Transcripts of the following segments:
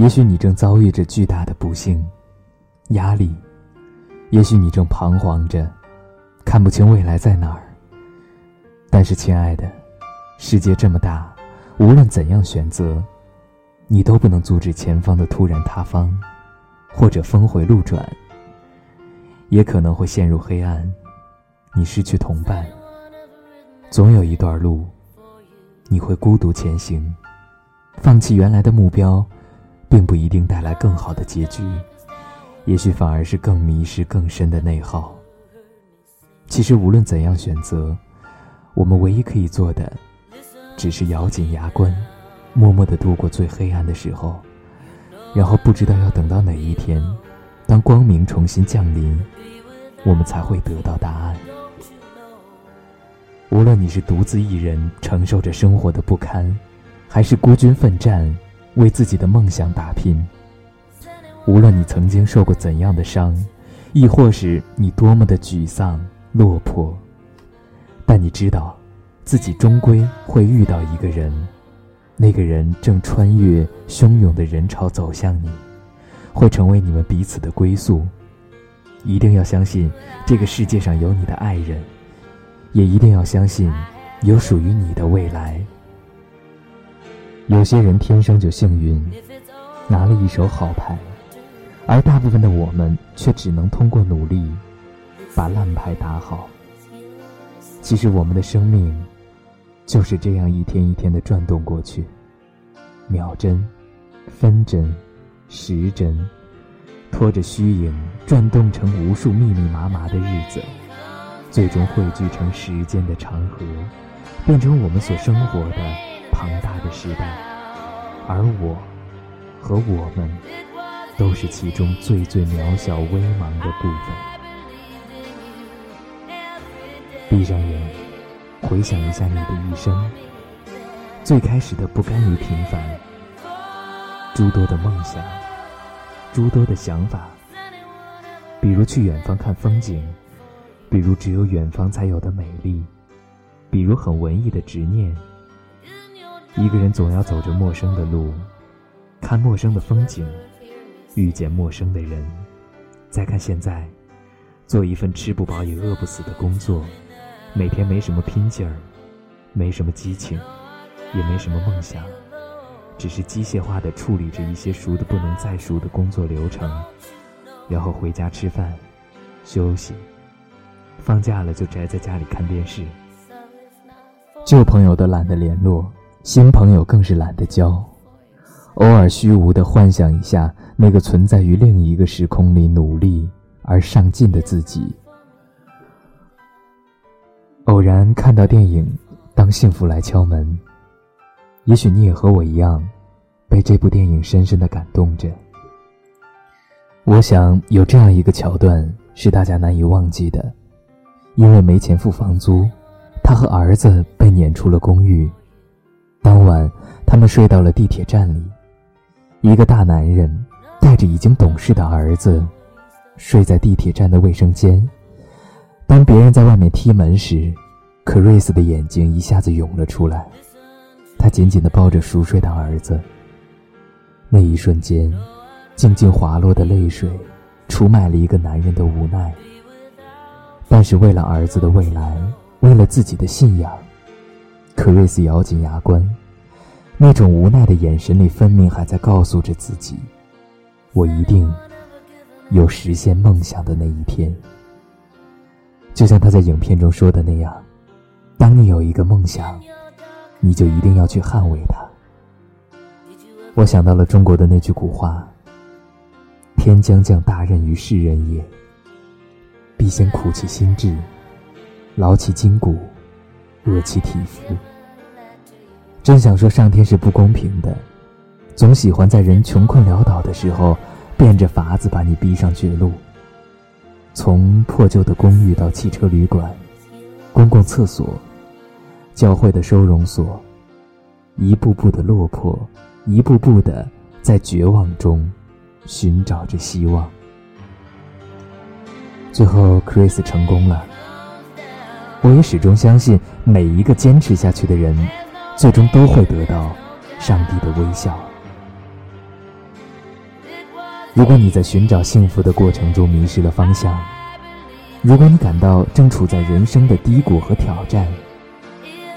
也许你正遭遇着巨大的不幸、压力，也许你正彷徨着，看不清未来在哪儿。但是，亲爱的，世界这么大，无论怎样选择，你都不能阻止前方的突然塌方，或者峰回路转。也可能会陷入黑暗，你失去同伴。总有一段路，你会孤独前行。放弃原来的目标，并不一定带来更好的结局，也许反而是更迷失、更深的内耗。其实，无论怎样选择，我们唯一可以做的，只是咬紧牙关，默默地度过最黑暗的时候，然后不知道要等到哪一天，当光明重新降临。我们才会得到答案。无论你是独自一人承受着生活的不堪，还是孤军奋战为自己的梦想打拼；无论你曾经受过怎样的伤，亦或是你多么的沮丧落魄，但你知道，自己终归会遇到一个人，那个人正穿越汹涌的人潮走向你，会成为你们彼此的归宿。一定要相信，这个世界上有你的爱人，也一定要相信，有属于你的未来。有些人天生就幸运，拿了一手好牌，而大部分的我们却只能通过努力，把烂牌打好。其实我们的生命，就是这样一天一天的转动过去，秒针、分针、时针。拖着虚影，转动成无数密密麻麻的日子，最终汇聚成时间的长河，变成我们所生活的庞大的时代。而我，和我们，都是其中最最渺小、微茫的部分。闭上眼，回想一下你的一生，最开始的不甘于平凡，诸多的梦想。诸多的想法，比如去远方看风景，比如只有远方才有的美丽，比如很文艺的执念。一个人总要走着陌生的路，看陌生的风景，遇见陌生的人。再看现在，做一份吃不饱也饿不死的工作，每天没什么拼劲儿，没什么激情，也没什么梦想。只是机械化的处理着一些熟的不能再熟的工作流程，然后回家吃饭、休息，放假了就宅在家里看电视。旧朋友都懒得联络，新朋友更是懒得交。偶尔虚无的幻想一下那个存在于另一个时空里努力而上进的自己。偶然看到电影《当幸福来敲门》。也许你也和我一样，被这部电影深深的感动着。我想有这样一个桥段是大家难以忘记的：因为没钱付房租，他和儿子被撵出了公寓。当晚，他们睡到了地铁站里。一个大男人带着已经懂事的儿子，睡在地铁站的卫生间。当别人在外面踢门时，克瑞斯的眼睛一下子涌了出来。他紧紧地抱着熟睡的儿子。那一瞬间，静静滑落的泪水，出卖了一个男人的无奈。但是为了儿子的未来，为了自己的信仰，可瑞斯咬紧牙关。那种无奈的眼神里，分明还在告诉着自己：“我一定有实现梦想的那一天。”就像他在影片中说的那样：“当你有一个梦想。”你就一定要去捍卫它。我想到了中国的那句古话：“天将降大任于世人也，必先苦其心志，劳其筋骨，饿其体肤。”真想说，上天是不公平的，总喜欢在人穷困潦倒的时候，变着法子把你逼上绝路。从破旧的公寓到汽车旅馆，公共厕所。教会的收容所，一步步的落魄，一步步的在绝望中寻找着希望。最后，Chris 成功了。我也始终相信，每一个坚持下去的人，最终都会得到上帝的微笑。如果你在寻找幸福的过程中迷失了方向，如果你感到正处在人生的低谷和挑战，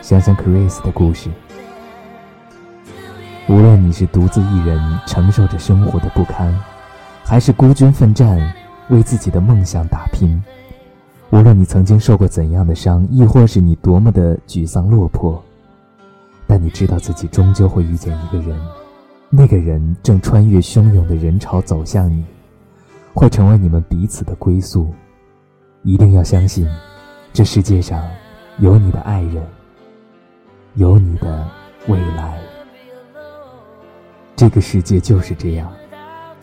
想想 Chris 的故事。无论你是独自一人承受着生活的不堪，还是孤军奋战为自己的梦想打拼，无论你曾经受过怎样的伤，亦或是你多么的沮丧落魄，但你知道自己终究会遇见一个人。那个人正穿越汹涌的人潮走向你，会成为你们彼此的归宿。一定要相信，这世界上有你的爱人，有你的未来。这个世界就是这样，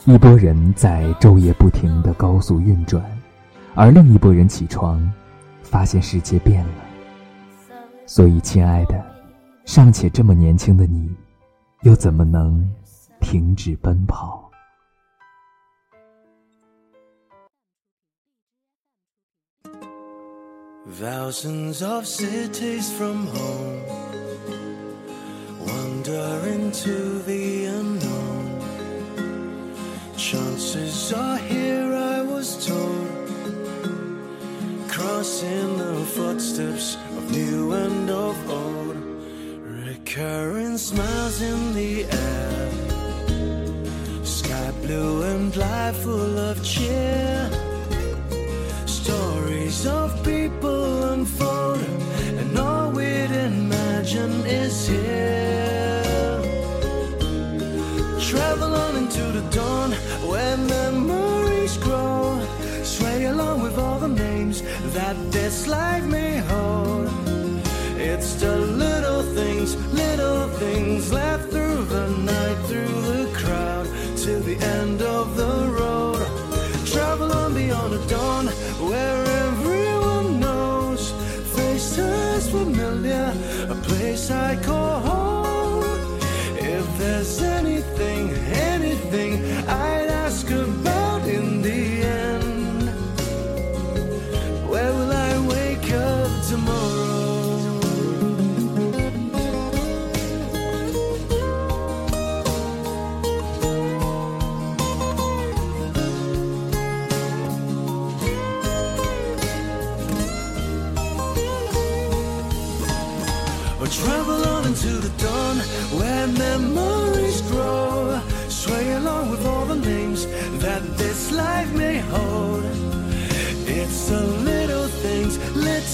一拨人在昼夜不停的高速运转，而另一拨人起床，发现世界变了。所以，亲爱的，尚且这么年轻的你，又怎么能？停止奔跑。Thousands of cities from home wander into the unknown. Chances are here, I was told, crossing the footsteps of new and of old. Recurring smiles in the air Sky blue and life full of cheer. Stories of people unfold, and all we'd imagine is here. Travel on into the dawn where memories grow. Sway along with all the names that this life may hold.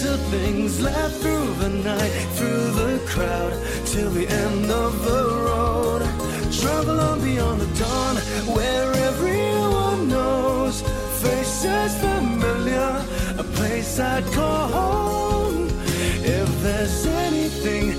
Little things left through the night, through the crowd, till the end of the road. Travel on beyond the dawn where everyone knows. Faces familiar, a place I'd call home. If there's anything,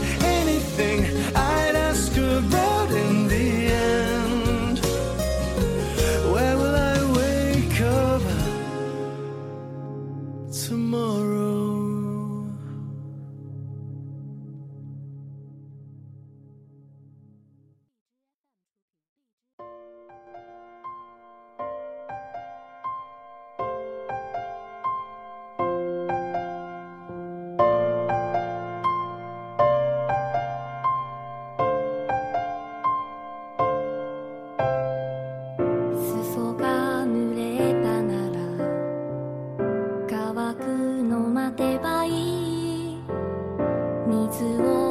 我。